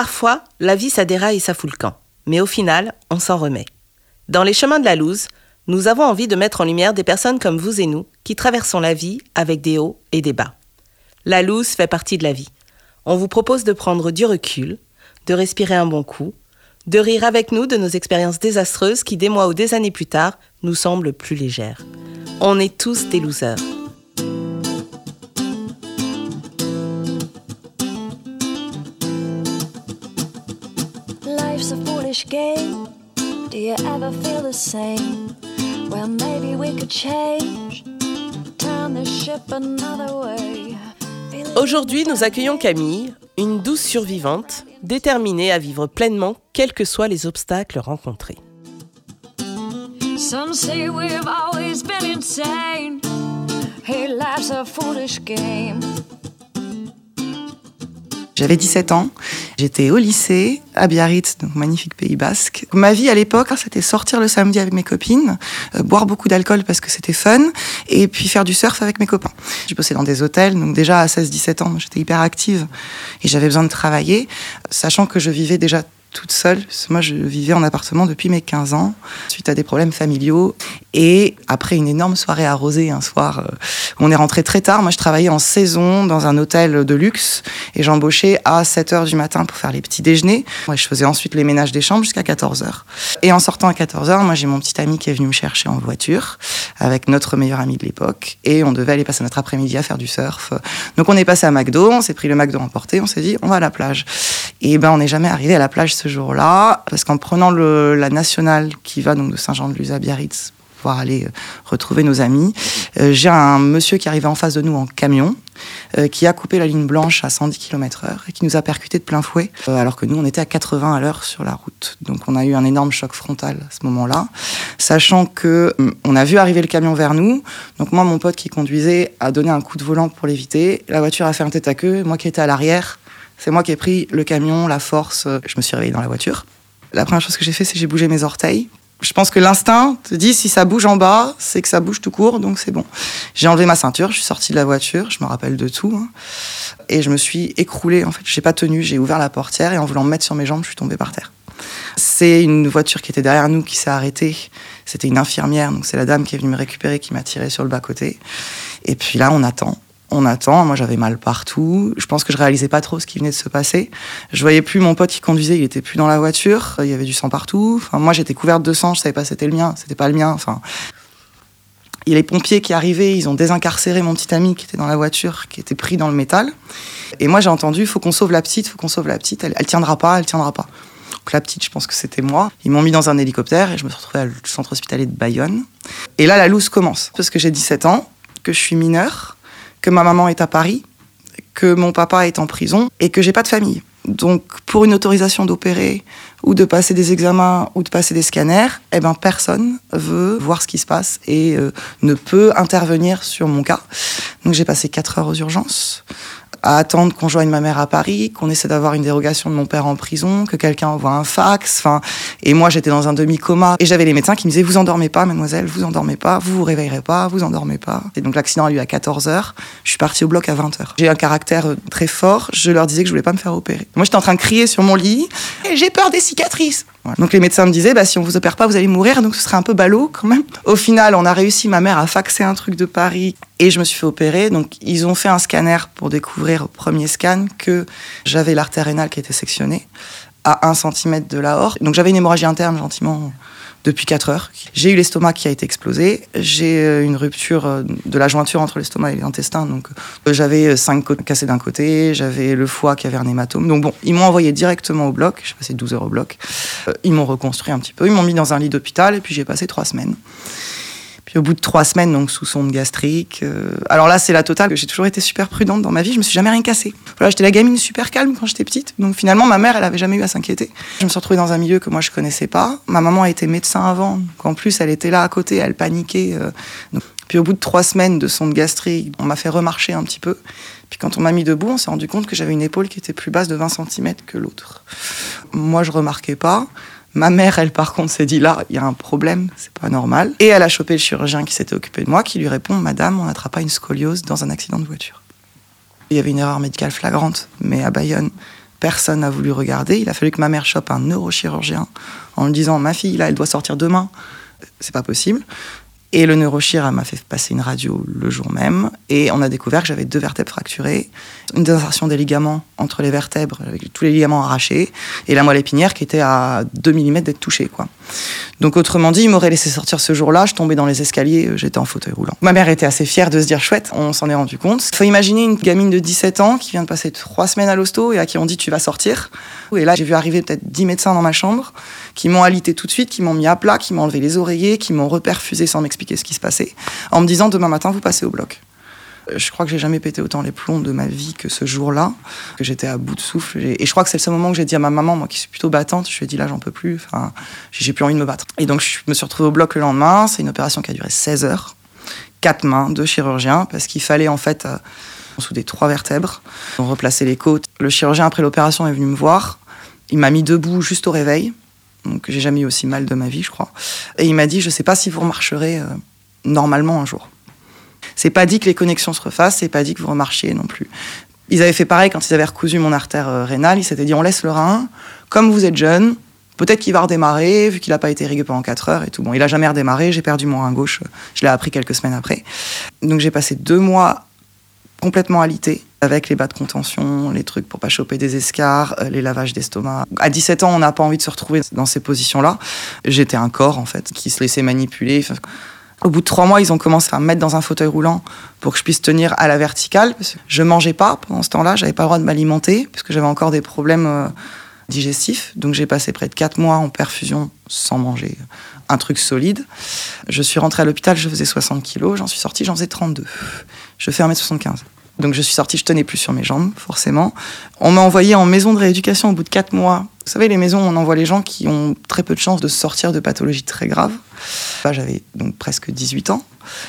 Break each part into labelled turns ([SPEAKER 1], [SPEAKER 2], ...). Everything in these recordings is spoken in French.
[SPEAKER 1] Parfois, la vie déraille et ça fout le camp. Mais au final, on s'en remet. Dans les chemins de la loose, nous avons envie de mettre en lumière des personnes comme vous et nous qui traversons la vie avec des hauts et des bas. La loose fait partie de la vie. On vous propose de prendre du recul, de respirer un bon coup, de rire avec nous de nos expériences désastreuses qui, des mois ou des années plus tard, nous semblent plus légères. On est tous des losers.
[SPEAKER 2] Foolish game. Do you ever feel the same? Well, maybe we could change. Turn the ship another way.
[SPEAKER 1] Aujourd'hui, nous accueillons Camille, une douce survivante, déterminée à vivre pleinement quels que soient les obstacles rencontrés.
[SPEAKER 2] Some say we've always been insane. Hey, life's a foolish game.
[SPEAKER 3] J'avais 17 ans, j'étais au lycée à Biarritz, donc magnifique Pays Basque. Ma vie à l'époque, c'était sortir le samedi avec mes copines, euh, boire beaucoup d'alcool parce que c'était fun, et puis faire du surf avec mes copains. J'ai bossé dans des hôtels, donc déjà à 16-17 ans, j'étais hyper active et j'avais besoin de travailler, sachant que je vivais déjà toute seule. Moi, je vivais en appartement depuis mes 15 ans, suite à des problèmes familiaux. Et après une énorme soirée arrosée un soir, euh, on est rentré très tard. Moi, je travaillais en saison dans un hôtel de luxe et j'embauchais à 7 h du matin pour faire les petits déjeuners. Moi, je faisais ensuite les ménages des chambres jusqu'à 14 h Et en sortant à 14 h moi, j'ai mon petit ami qui est venu me chercher en voiture avec notre meilleur ami de l'époque et on devait aller passer notre après-midi à faire du surf. Donc, on est passé à McDo, on s'est pris le McDo emporté, on s'est dit, on va à la plage. Et ben, on n'est jamais arrivé à la plage ce jour-là, parce qu'en prenant la nationale qui va donc de Saint-Jean-de-Luz à Biarritz, pouvoir aller euh, retrouver nos amis, euh, j'ai un monsieur qui arrivait en face de nous en camion, euh, qui a coupé la ligne blanche à 110 km/h et qui nous a percuté de plein fouet, alors que nous on était à 80 à l'heure sur la route. Donc on a eu un énorme choc frontal à ce moment-là, sachant que hum, on a vu arriver le camion vers nous. Donc moi mon pote qui conduisait a donné un coup de volant pour l'éviter. La voiture a fait un tête à queue. Moi qui étais à l'arrière, c'est moi qui ai pris le camion, la force. Je me suis réveillée dans la voiture. La première chose que j'ai fait, c'est j'ai bougé mes orteils. Je pense que l'instinct te dit si ça bouge en bas, c'est que ça bouge tout court, donc c'est bon. J'ai enlevé ma ceinture, je suis sortie de la voiture, je me rappelle de tout, hein, et je me suis écroulée. En fait, j'ai pas tenu, j'ai ouvert la portière et en voulant me mettre sur mes jambes, je suis tombée par terre. C'est une voiture qui était derrière nous qui s'est arrêtée. C'était une infirmière, donc c'est la dame qui est venue me récupérer, qui m'a tiré sur le bas côté. Et puis là, on attend on attend. Moi, j'avais mal partout. Je pense que je réalisais pas trop ce qui venait de se passer. Je voyais plus mon pote qui conduisait, il était plus dans la voiture. Il y avait du sang partout. Enfin, moi, j'étais couverte de sang. Je savais pas c'était le mien, c'était pas le mien. Enfin, a les pompiers qui arrivaient. Ils ont désincarcéré mon petit ami qui était dans la voiture, qui était pris dans le métal. Et moi, j'ai entendu, faut qu'on sauve la petite, faut qu'on sauve la petite. Elle, elle tiendra pas, elle tiendra pas. Donc la petite, je pense que c'était moi. Ils m'ont mis dans un hélicoptère et je me suis retrouvée au centre hospitalier de Bayonne. Et là, la loose commence parce que j'ai 17 ans, que je suis mineure que ma maman est à Paris, que mon papa est en prison et que j'ai pas de famille. Donc, pour une autorisation d'opérer ou de passer des examens ou de passer des scanners, eh ben personne veut voir ce qui se passe et euh, ne peut intervenir sur mon cas. Donc, j'ai passé quatre heures aux urgences à attendre qu'on joigne ma mère à Paris, qu'on essaie d'avoir une dérogation de mon père en prison, que quelqu'un envoie un fax. Enfin, et moi j'étais dans un demi-coma et j'avais les médecins qui me disaient vous endormez pas, mademoiselle, vous endormez pas, vous vous réveillerez pas, vous endormez pas. Et donc l'accident a eu à 14 h Je suis partie au bloc à 20 h J'ai un caractère euh, très fort. Je leur disais que je voulais pas me faire opérer. Moi j'étais en train de crier sur mon lit. J'ai peur des cicatrices. Donc les médecins me disaient, bah, si on vous opère pas, vous allez mourir, donc ce serait un peu ballot quand même. Au final, on a réussi, ma mère a faxé un truc de Paris et je me suis fait opérer. Donc ils ont fait un scanner pour découvrir au premier scan que j'avais l'artère rénale qui était sectionnée à 1 cm de la horte. Donc j'avais une hémorragie interne gentiment depuis 4 heures. J'ai eu l'estomac qui a été explosé. J'ai euh, une rupture euh, de la jointure entre l'estomac et l'intestin. Donc, euh, j'avais 5 côtes cassées d'un côté, j'avais le foie qui avait un hématome. Donc, bon, ils m'ont envoyé directement au bloc. J'ai passé 12 heures au bloc. Ils m'ont reconstruit un petit peu. Ils m'ont mis dans un lit d'hôpital et puis j'ai passé 3 semaines. Puis au bout de trois semaines, donc sous sonde gastrique. Euh, alors là, c'est la totale. J'ai toujours été super prudente dans ma vie. Je me suis jamais rien cassé. Voilà, j'étais la gamine super calme quand j'étais petite. Donc finalement, ma mère, elle avait jamais eu à s'inquiéter. Je me suis retrouvée dans un milieu que moi je connaissais pas. Ma maman a été médecin avant. Donc en plus, elle était là à côté, elle paniquait. Euh, donc... Puis au bout de trois semaines de sonde gastrique, on m'a fait remarcher un petit peu. Puis quand on m'a mis debout, on s'est rendu compte que j'avais une épaule qui était plus basse de 20 cm que l'autre. Moi, je remarquais pas. Ma mère, elle, par contre, s'est dit là, il y a un problème, c'est pas normal. Et elle a chopé le chirurgien qui s'était occupé de moi, qui lui répond Madame, on n'attrape pas une scoliose dans un accident de voiture. Il y avait une erreur médicale flagrante, mais à Bayonne, Personne n'a voulu regarder. Il a fallu que ma mère chope un neurochirurgien en lui disant Ma fille, là, elle doit sortir demain. C'est pas possible. Et le neurochir m'a fait passer une radio le jour même. Et on a découvert que j'avais deux vertèbres fracturées, une désinsertion des ligaments entre les vertèbres, avec tous les ligaments arrachés, et la moelle épinière qui était à 2 mm d'être touchée. Quoi. Donc autrement dit, il m'aurait laissé sortir ce jour-là, je tombais dans les escaliers, euh, j'étais en fauteuil roulant. Ma mère était assez fière de se dire chouette, on s'en est rendu compte. Faut imaginer une gamine de 17 ans qui vient de passer trois semaines à l'hosto et à qui on dit tu vas sortir. Et là, j'ai vu arriver peut-être 10 médecins dans ma chambre qui m'ont alité tout de suite, qui m'ont mis à plat, qui m'ont enlevé les oreillers, qui m'ont reperfusé sans m'expliquer ce qui se passait, en me disant demain matin, vous passez au bloc. Euh, Je crois que j'ai jamais pété autant les plombs de ma vie que ce jour-là, que j'étais à bout de souffle. Et je crois que c'est le seul moment que j'ai dit à ma maman, moi qui suis plutôt battante, je lui ai dit là, j'en peux plus, j'ai plus envie de me battre. Et donc, je me suis retrouvée au bloc le lendemain. C'est une opération qui a duré 16 heures, quatre mains, deux chirurgiens, parce qu'il fallait en fait euh, souder trois vertèbres, on replaçait les côtes. Le chirurgien, après l'opération, est venu me voir. Il m'a mis debout juste au réveil. Donc, j'ai jamais eu aussi mal de ma vie, je crois. Et il m'a dit, je sais pas si vous remarcherez euh, normalement un jour. C'est pas dit que les connexions se refassent, c'est pas dit que vous remarchiez non plus. Ils avaient fait pareil quand ils avaient recousu mon artère euh, rénale. Ils s'étaient dit on laisse le rein. Comme vous êtes jeune, peut-être qu'il va redémarrer, vu qu'il n'a pas été irrigué pendant 4 heures et tout. Bon, il a jamais redémarré. J'ai perdu mon rein gauche. Je l'ai appris quelques semaines après. Donc j'ai passé deux mois complètement alité avec les bas de contention, les trucs pour pas choper des escarres, euh, les lavages d'estomac. À 17 ans, on n'a pas envie de se retrouver dans ces positions-là. J'étais un corps en fait qui se laissait manipuler. Au bout de trois mois, ils ont commencé à me mettre dans un fauteuil roulant pour que je puisse tenir à la verticale. Parce que je mangeais pas pendant ce temps-là, j'avais pas le droit de m'alimenter puisque j'avais encore des problèmes euh, digestifs. Donc j'ai passé près de quatre mois en perfusion sans manger un truc solide. Je suis rentrée à l'hôpital, je faisais 60 kilos, j'en suis sortie, j'en faisais 32. Je fais 1m75. Donc je suis sortie, je tenais plus sur mes jambes, forcément. On m'a envoyé en maison de rééducation au bout de quatre mois. Vous savez, les maisons, on envoie les gens qui ont très peu de chances de sortir de pathologies très graves. J'avais donc presque 18 ans.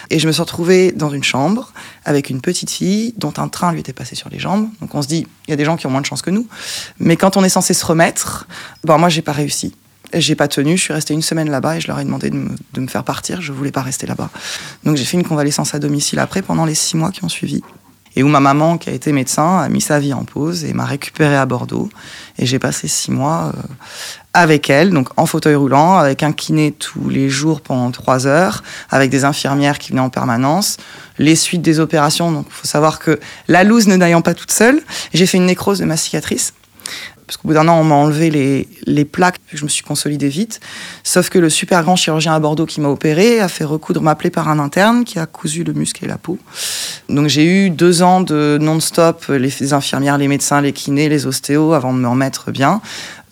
[SPEAKER 3] Et je me suis retrouvée dans une chambre avec une petite fille dont un train lui était passé sur les jambes. Donc on se dit, il y a des gens qui ont moins de chance que nous. Mais quand on est censé se remettre, bon, moi, j'ai pas réussi. J'ai pas tenu, je suis restée une semaine là-bas et je leur ai demandé de me, de me faire partir. Je voulais pas rester là-bas. Donc j'ai fait une convalescence à domicile après pendant les six mois qui ont suivi et où ma maman, qui a été médecin, a mis sa vie en pause et m'a récupéré à Bordeaux. Et j'ai passé six mois euh, avec elle, donc en fauteuil roulant, avec un kiné tous les jours pendant trois heures, avec des infirmières qui venaient en permanence, les suites des opérations. Donc il faut savoir que la loose ne n'ayant pas toute seule, j'ai fait une nécrose de ma cicatrice. Parce qu'au bout d'un an, on m'a enlevé les, les plaques, je me suis consolidée vite. Sauf que le super grand chirurgien à Bordeaux qui m'a opéré a fait recoudre ma plaie par un interne qui a cousu le muscle et la peau. Donc j'ai eu deux ans de non-stop, les infirmières, les médecins, les kinés, les ostéos, avant de me remettre bien.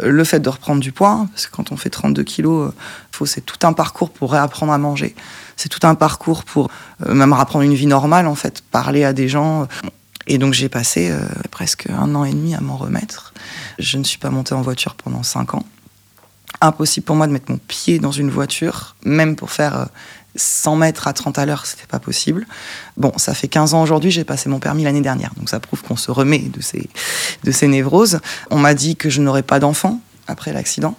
[SPEAKER 3] Le fait de reprendre du poids, parce que quand on fait 32 kilos, faut, c'est tout un parcours pour réapprendre à manger. C'est tout un parcours pour euh, même reprendre une vie normale, en fait, parler à des gens. Et donc j'ai passé euh, presque un an et demi à m'en remettre. Je ne suis pas montée en voiture pendant cinq ans. Impossible pour moi de mettre mon pied dans une voiture, même pour faire euh, 100 mètres à 30 à l'heure, c'était pas possible. Bon, ça fait 15 ans aujourd'hui, j'ai passé mon permis l'année dernière, donc ça prouve qu'on se remet de ces, de ces névroses. On m'a dit que je n'aurais pas d'enfant après l'accident.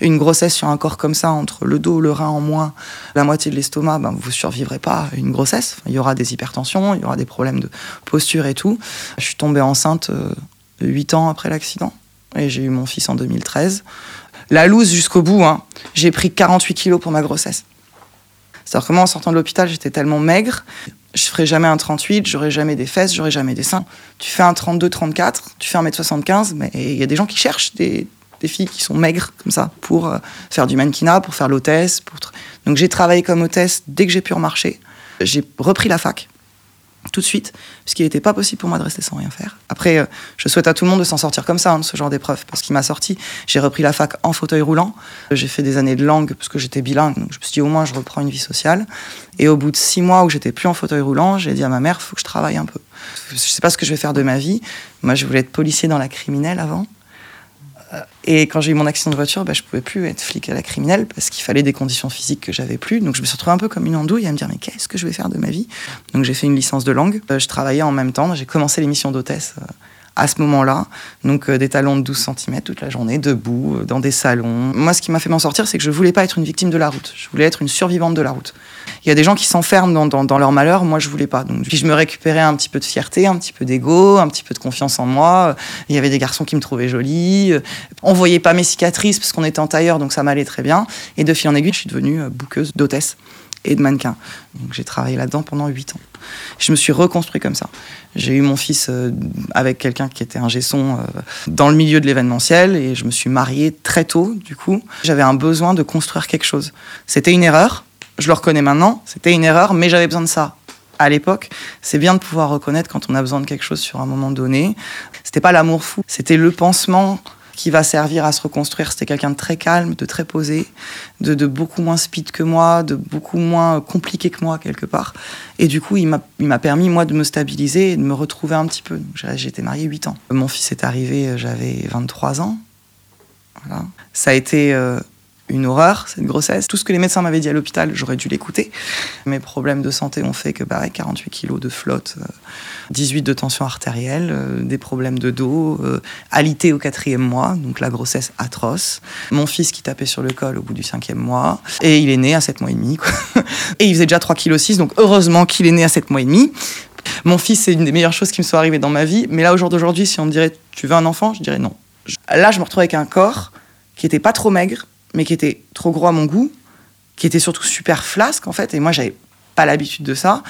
[SPEAKER 3] Une grossesse sur un corps comme ça, entre le dos, le rein en moins, la moitié de l'estomac, ben, vous survivrez pas à une grossesse. Il y aura des hypertensions, il y aura des problèmes de posture et tout. Je suis tombée enceinte euh, 8 ans après l'accident et j'ai eu mon fils en 2013. La loose jusqu'au bout, hein. j'ai pris 48 kilos pour ma grossesse. C'est-à-dire que moi, en sortant de l'hôpital, j'étais tellement maigre, je ferai jamais un 38, j'aurai jamais des fesses, j'aurai jamais des seins. Tu fais un 32, 34, tu fais un mètre 75, mais il y a des gens qui cherchent des, des filles qui sont maigres comme ça pour euh, faire du mannequinat, pour faire l'hôtesse. Pour... Donc j'ai travaillé comme hôtesse dès que j'ai pu remarcher. J'ai repris la fac tout de suite, puisqu'il n'était pas possible pour moi de rester sans rien faire. Après, euh, je souhaite à tout le monde de s'en sortir comme ça, hein, ce genre d'épreuve, parce qu'il m'a sorti. J'ai repris la fac en fauteuil roulant. J'ai fait des années de langue, parce que j'étais bilingue, donc je me suis dit au moins je reprends une vie sociale. Et au bout de six mois où j'étais plus en fauteuil roulant, j'ai dit à ma mère, faut que je travaille un peu. Je sais pas ce que je vais faire de ma vie. Moi, je voulais être policier dans la criminelle avant. Et quand j'ai eu mon accident de voiture, bah, je pouvais plus être flic à la criminelle parce qu'il fallait des conditions physiques que j'avais plus. Donc je me suis retrouvée un peu comme une andouille à me dire mais qu'est-ce que je vais faire de ma vie? Donc j'ai fait une licence de langue. Euh, je travaillais en même temps. J'ai commencé l'émission d'hôtesse euh, à ce moment-là. Donc euh, des talons de 12 cm toute la journée, debout, euh, dans des salons. Moi, ce qui m'a fait m'en sortir, c'est que je voulais pas être une victime de la route. Je voulais être une survivante de la route. Il y a des gens qui s'enferment dans, leur malheur. Moi, je voulais pas. Donc, puis je me récupérais un petit peu de fierté, un petit peu d'ego, un petit peu de confiance en moi. Il y avait des garçons qui me trouvaient jolie. On voyait pas mes cicatrices parce qu'on était en tailleur, donc ça m'allait très bien. Et de fil en aiguille, je suis devenue bouqueuse d'hôtesse et de mannequin. Donc j'ai travaillé là-dedans pendant 8 ans. Je me suis reconstruit comme ça. J'ai eu mon fils euh, avec quelqu'un qui était un gesson euh, dans le milieu de l'événementiel et je me suis mariée très tôt, du coup. J'avais un besoin de construire quelque chose. C'était une erreur, je le reconnais maintenant, c'était une erreur, mais j'avais besoin de ça. À l'époque, c'est bien de pouvoir reconnaître quand on a besoin de quelque chose sur un moment donné. C'était pas l'amour fou, c'était le pansement qui va servir à se reconstruire. C'était quelqu'un de très calme, de très posé, de, beaucoup moins speed que moi, de beaucoup moins compliqué que moi quelque part. Et du coup, il m'a permis, moi, de me stabiliser et de me retrouver un petit peu. J'étais mariée 8 ans. Mon fils est arrivé, j'avais 23 ans. Voilà. Ça a été euh, une horreur, cette grossesse. Tout ce que les médecins m'avaient dit à l'hôpital, j'aurais dû l'écouter. Mes problèmes de santé ont fait que bah, 48 kilos de flotte, 18 de tension artérielle, euh, des problèmes de dos, euh, alité au quatrième mois, donc la grossesse atroce. Mon fils qui tapait sur le col au bout du cinquième mois. Et il est né à 7 mois et demi. Et il faisait déjà 3 kg 6, donc heureusement qu'il est né à 7 mois et demi. Mon fils, c'est une des meilleures choses qui me sont arrivées dans ma vie. Mais là, au jour d'aujourd'hui, si on me dirait, tu veux un enfant? Je dirais non. Là, je me retrouve avec un corps qui était pas trop maigre, mais qui était trop gros à mon goût, qui était surtout super flasque en fait, et moi j'avais pas l'habitude de ça,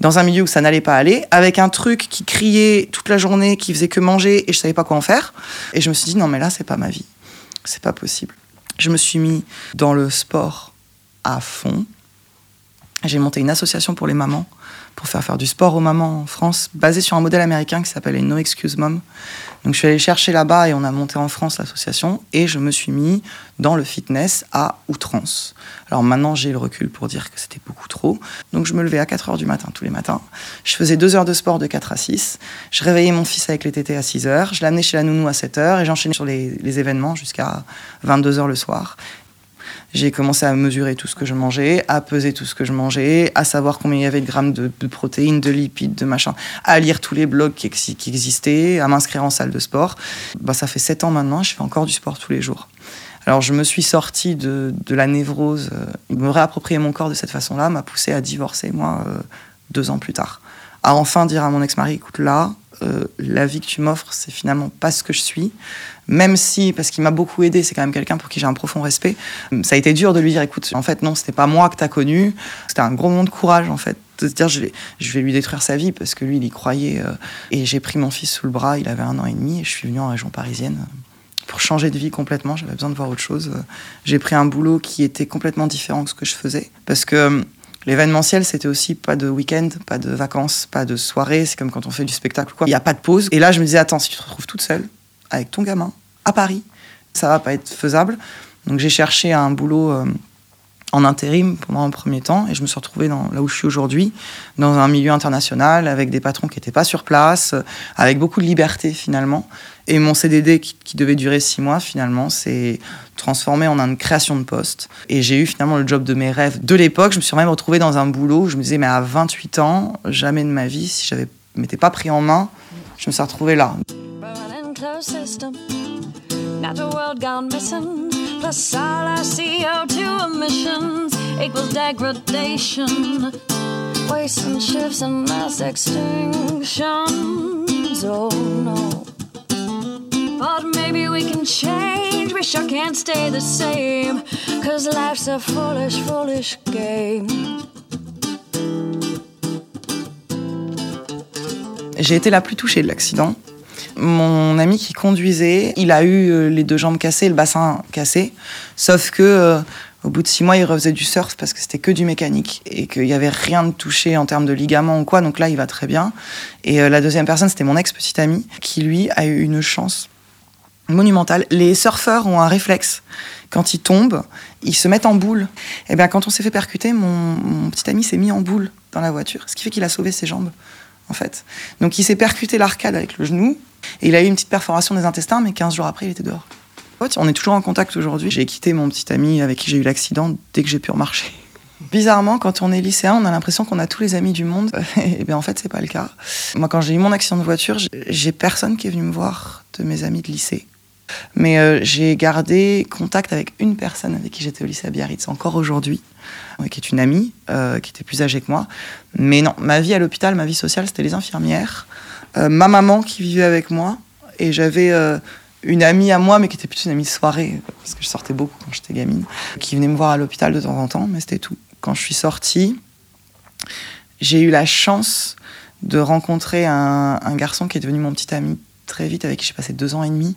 [SPEAKER 3] dans un milieu où ça n'allait pas aller, avec un truc qui criait toute la journée, qui faisait que manger, et je savais pas quoi en faire, et je me suis dit non mais là c'est pas ma vie, c'est pas possible. Je me suis mis dans le sport à fond. J'ai monté une association pour les mamans pour faire faire du sport aux mamans en France, basé sur un modèle américain qui s'appelle No Excuse Mom. Donc je suis allée chercher là-bas et on a monté en France l'association et je me suis mis dans le fitness à outrance. Alors maintenant j'ai le recul pour dire que c'était beaucoup trop. Donc je me levais à 4 heures du matin tous les matins. Je faisais 2 heures de sport de 4 à 6. Je réveillais mon fils avec les tétés à 6 heures. Je l'amenais chez la nounou à 7 heures et j'enchaînais sur les, les événements jusqu'à 22 heures le soir. J'ai commencé à mesurer tout ce que je mangeais, à peser tout ce que je mangeais, à savoir combien il y avait de grammes de, protéines, de lipides, de machin, à lire tous les blogs qui, existaient, à m'inscrire en salle de sport. Bah, ça fait sept ans maintenant, je fais encore du sport tous les jours. Alors je me suis sortie de, de la névrose, euh, me réapproprier mon corps de cette façon-là m'a poussé à divorcer, moi, euh, deux ans plus tard. À enfin dire à mon ex-mari, écoute là, euh, la vie que tu m'offres, c'est finalement pas ce que je suis. Même si, parce qu'il m'a beaucoup aidé, c'est quand même quelqu'un pour qui j'ai un profond respect. Ça a été dur de lui dire, écoute, en fait, non, c'était pas moi que t'as connu. C'était un gros moment de courage, en fait, de se dire, je vais, je vais lui détruire sa vie parce que lui, il y croyait. Euh, et j'ai pris mon fils sous le bras, il avait un an et demi, et je suis venu en région parisienne pour changer de vie complètement. J'avais besoin de voir autre chose. J'ai pris un boulot qui était complètement différent de ce que je faisais. Parce que L'événementiel, c'était aussi pas de week-end, pas de vacances, pas de soirée. C'est comme quand on fait du spectacle, quoi. Il n'y a pas de pause. Et là, je me disais, attends, si tu te retrouves toute seule, avec ton gamin, à Paris, ça va pas être faisable. Donc j'ai cherché un boulot euh, en intérim pendant un premier temps et je me suis retrouvée là où je suis aujourd'hui, dans un milieu international avec des patrons qui n'étaient pas sur place, avec beaucoup de liberté finalement. Et mon CDD qui, devait durer six mois finalement s'est transformé en une création de poste. Et j'ai eu finalement le job de mes rêves de l'époque. Je me suis même retrouvée dans un boulot où je me disais mais à 28 ans, jamais de ma vie, si j'avais m'étais pas pris en main, je me suis retrouvée là. Plus all our CO2 emissions equals degradation. Wasting shifts and mass extinctions. Oh no. But maybe we can change, we sure can't stay the same. Cause life's a foolish, foolish game. J'ai été la plus touchée de l'accident. Mon ami qui conduisait, il a eu euh, les deux jambes cassées, le bassin cassé. Sauf que euh, au bout de six mois, il refaisait du surf parce que c'était que du mécanique et qu'il n'y avait rien de touché en termes de ligaments ou quoi. Donc là, il va très bien. Et euh, la deuxième personne, c'était mon ex-petit ami qui, lui, a eu une chance monumentale. Les surfeurs ont un réflexe. Quand ils tombent, ils se mettent en boule. Et bien, quand on s'est fait percuter, mon petit ami s'est mis en boule dans la voiture, ce qui fait qu'il a sauvé ses jambes en fait. Donc il s'est percuté l'arcade avec le genou, et il a eu une petite perforation des intestins, mais 15 jours après, il était dehors. On est toujours en contact aujourd'hui. J'ai quitté mon petit ami avec qui j'ai eu l'accident dès que j'ai pu remarcher. Bizarrement, quand on est lycéen, on a l'impression qu'on a tous les amis du monde. Et bien en fait, c'est pas le cas. Moi, quand j'ai eu mon accident de voiture, j'ai personne qui est venu me voir de mes amis de lycée. Mais euh, j'ai gardé contact avec une personne avec qui j'étais au lycée à Biarritz encore aujourd'hui, qui est une amie, euh, qui était plus âgée que moi. Mais non, ma vie à l'hôpital, ma vie sociale, c'était les infirmières. Euh, ma maman qui vivait avec moi. Et j'avais une amie à moi, mais qui était plutôt une amie de soirée, parce que je sortais beaucoup quand j'étais gamine, qui venait me voir à l'hôpital de temps en temps, mais c'était tout. Quand je suis sortie, j'ai eu la chance de rencontrer un, garçon qui est devenu mon petit ami très vite, avec qui j'ai passé deux ans et demi,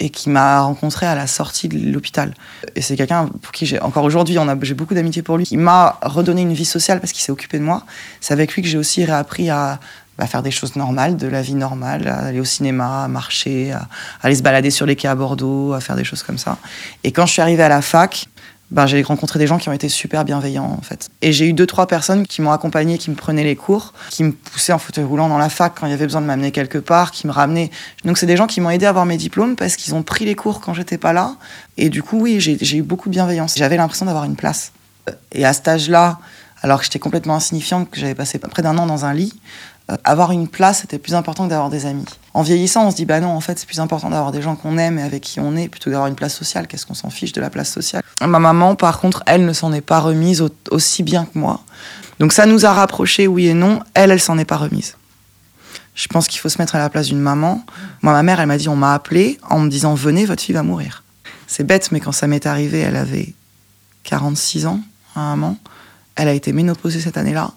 [SPEAKER 3] et qui m'a rencontré à la sortie de l'hôpital. Et c'est quelqu'un pour qui j'ai, encore aujourd'hui, j'ai beaucoup d'amitié pour lui, qui m'a redonné une vie sociale parce qu'il s'est occupé de moi. C'est avec lui que j'ai aussi réappris à, à faire des choses normales, de la vie normale, à aller au cinéma, à marcher, à, aller se balader sur les quais à Bordeaux, à faire des choses comme ça. Et quand je suis arrivée à la fac, ben, j'ai rencontré des gens qui ont été super bienveillants en fait. Et j'ai eu deux trois personnes qui m'ont accompagné, qui me prenaient les cours, qui me poussaient en fauteuil roulant dans la fac quand il y avait besoin de m'amener quelque part, qui me ramenaient. Donc c'est des gens qui m'ont aidé à avoir mes diplômes parce qu'ils ont pris les cours quand j'étais pas là. Et du coup oui, j'ai eu beaucoup de bienveillance. J'avais l'impression d'avoir une place. Et à cet âge-là, alors que j'étais complètement insignifiante, que j'avais passé près d'un an dans un lit, euh, avoir une place, c'était plus important que d'avoir des amis. En vieillissant, on se dit, bah non, en fait, c'est plus important d'avoir des gens qu'on aime et avec qui on est, plutôt que d'avoir une place sociale. Qu'est-ce qu'on s'en fiche de la place sociale? Ma maman, par contre, elle ne s'en est pas remise aussi bien que moi. Donc ça nous a rapprochés, oui et non. Elle, elle s'en est pas remise. Je pense qu'il faut se mettre à la place d'une maman. Moi, ma mère, elle m'a dit, on m'a appelé en me disant, venez, votre fille va mourir. C'est bête, mais quand ça m'est arrivé, elle avait 46 ans, à un moment. Elle a été ménopausée cette année-là.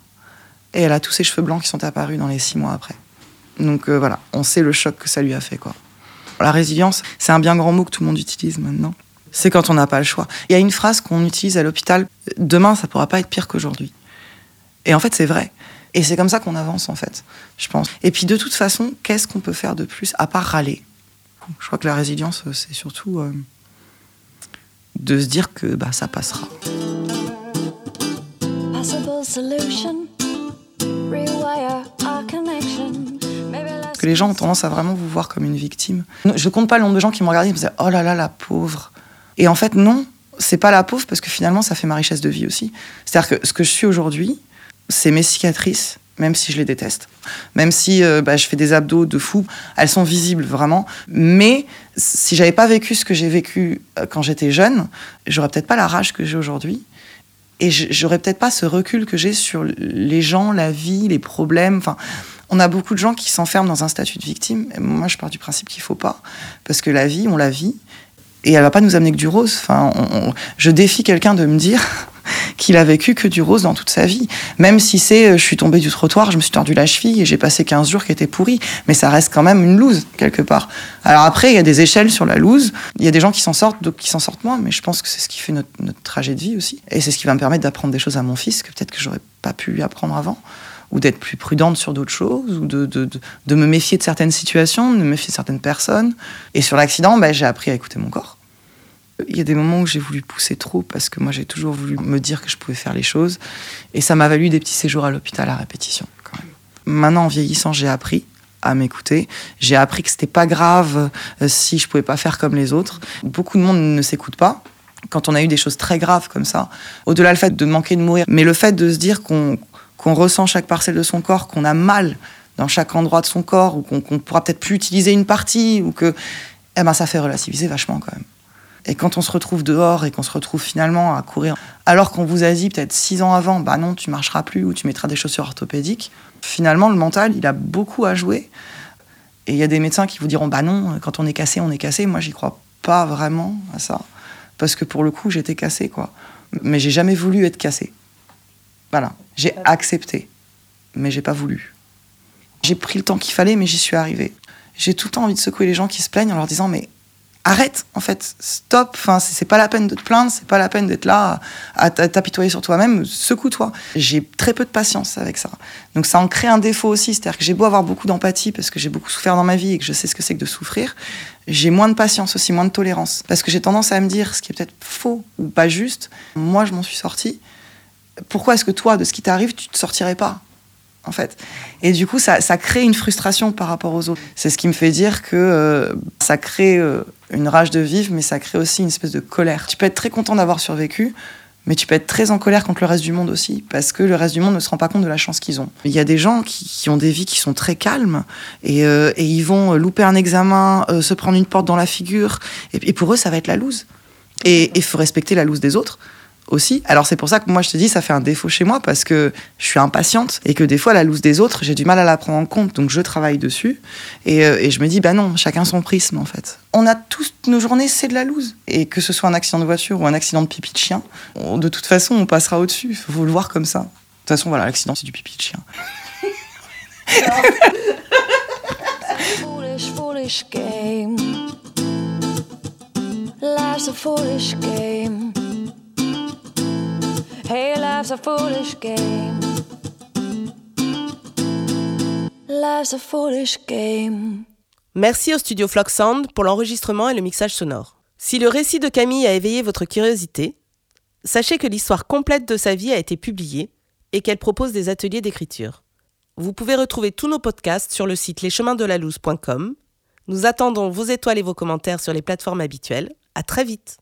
[SPEAKER 3] Et elle a tous ses cheveux blancs qui sont apparus dans les six mois après. Donc euh, voilà, on sait le choc que ça lui a fait. quoi. La résilience, c'est un bien grand mot que tout le monde utilise maintenant. C'est quand on n'a pas le choix. Il y a une phrase qu'on utilise à l'hôpital, demain ça pourra pas être pire qu'aujourd'hui. Et en fait c'est vrai. Et c'est comme ça qu'on avance en fait, je pense. Et puis de toute façon, qu'est-ce qu'on peut faire de plus à part râler? Je crois que la résilience, c'est surtout euh, de se dire que bah, ça passera. Les gens ont tendance à vraiment vous voir comme une victime. Je compte pas le nombre de gens qui me regardent et me disent Oh là là, la pauvre. Et en fait, non, c'est pas la pauvre parce que finalement, ça fait ma richesse de vie aussi. C'est-à-dire que ce que je suis aujourd'hui, c'est mes cicatrices, même si je les déteste. Même si euh, bah, je fais des abdos de fou, elles sont visibles vraiment. Mais si j'avais pas vécu ce que j'ai vécu euh, quand j'étais jeune, j'aurais peut-être pas la rage que j'ai aujourd'hui. Et j'aurais peut-être pas ce recul que j'ai sur les gens, la vie, les problèmes. Enfin, on a beaucoup de gens qui s'enferment dans un statut de victime. moi, je pars du principe qu'il faut pas, parce que la vie, on la vit, et elle va pas nous amener que du rose. Enfin, je défie quelqu'un de me dire qu'il a vécu que du rose dans toute sa vie. Même si c'est, euh, je suis tombée du trottoir, je me suis tordu la cheville et j'ai passé 15 jours qui étaient pourris. Mais ça reste quand même une loose, quelque part. Alors après, il y a des échelles sur la loose. Il y a des gens qui s'en sortent, d'autres qui s'en sortent moins. Mais je pense que c'est ce qui fait notre, trajet de vie aussi. Et c'est ce qui va me permettre d'apprendre des choses à mon fils que peut-être que j'aurais pas pu apprendre avant ou d'être plus prudente sur d'autres choses, ou de, me méfier de certaines situations, de me méfier de certaines personnes. Et sur l'accident, ben, j'ai appris à écouter mon corps. Il y a des moments où j'ai voulu pousser trop parce que moi j'ai toujours voulu me dire que je pouvais faire les choses. Et ça m'a valu des petits séjours à l'hôpital à répétition. Quand même. Maintenant, en vieillissant, j'ai appris à m'écouter. J'ai appris que c'était pas grave euh, si je pouvais pas faire comme les autres. Beaucoup de monde ne s'écoute pas quand on a eu des choses très graves comme ça. Au-delà le fait de manquer de mourir, mais le fait de se dire qu'on qu'on ressent chaque parcelle de son corps, qu'on a mal dans chaque endroit de son corps, ou qu'on pourra peut-être plus utiliser une partie, ou que, eh ben, ça fait relativiser vachement quand même. Et quand on se retrouve dehors et qu'on se retrouve finalement à courir, alors qu'on vous a dit peut-être six ans avant, bah non, tu marcheras plus ou tu mettras des chaussures orthopédiques, finalement, le mental, il a beaucoup à jouer. Et il y a des médecins qui vous diront, bah non, quand on est cassé, on est cassé. Moi, j'y crois pas vraiment à ça. Parce que pour le coup, j'étais cassé, quoi. Mais j'ai jamais voulu être cassé. Voilà. J'ai accepté, mais j'ai pas voulu. J'ai pris le temps qu'il fallait, mais j'y suis arrivée. J'ai tout le temps envie de secouer les gens qui se plaignent en leur disant mais arrête, en fait, stop. Enfin, c'est pas la peine de te plaindre, c'est pas la peine d'être là à t'apitoyer sur toi-même. Secoue-toi. J'ai très peu de patience avec ça. Donc ça en crée un défaut aussi, c'est-à-dire que j'ai beau avoir beaucoup d'empathie parce que j'ai beaucoup souffert dans ma vie et que je sais ce que c'est que de souffrir, j'ai moins de patience aussi, moins de tolérance, parce que j'ai tendance à me dire ce qui est peut-être faux ou pas juste. Moi, je m'en suis sortie pourquoi est-ce que toi, de ce qui t'arrive, tu te sortirais pas en fait? Et du coup, ça, crée une frustration par rapport aux autres. C'est ce qui me fait dire que euh, ça crée euh, une rage de vivre, mais ça crée aussi une espèce de colère. Tu peux être très content d'avoir survécu, mais tu peux être très en colère contre le reste du monde aussi, parce que le reste du monde ne se rend pas compte de la chance qu'ils ont. Il y a des gens qui, ont des vies qui sont très calmes, et, euh, ils vont louper un examen, se prendre une porte dans la figure, et, pour eux, ça va être la loose. Et il faut respecter la loose des autres aussi. Alors c'est pour ça que moi je te dis ça fait un défaut chez moi parce que je suis impatiente et que des fois la loose des autres j'ai du mal à la prendre en compte donc je travaille dessus et, euh, je me dis bah non chacun son prisme en fait. On a tous nos journées c'est de la loose et que ce soit un accident de voiture ou un accident de pipi de chien de toute façon on passera au-dessus. Faut le voir comme ça. De toute façon voilà l'accident c'est du pipi de chien. foolish, foolish game. Life's a foolish game. Hey, life's a foolish game.
[SPEAKER 1] Life's a foolish game. Merci au studio Flock Sound pour l'enregistrement et le mixage sonore. Si le récit de Camille a éveillé votre curiosité, sachez que l'histoire complète de sa vie a été publiée et qu'elle propose des ateliers d'écriture. Vous pouvez retrouver tous nos podcasts sur le site lescheminsdelalouse.com. Nous attendons vos étoiles et vos commentaires sur les plateformes habituelles. À très vite!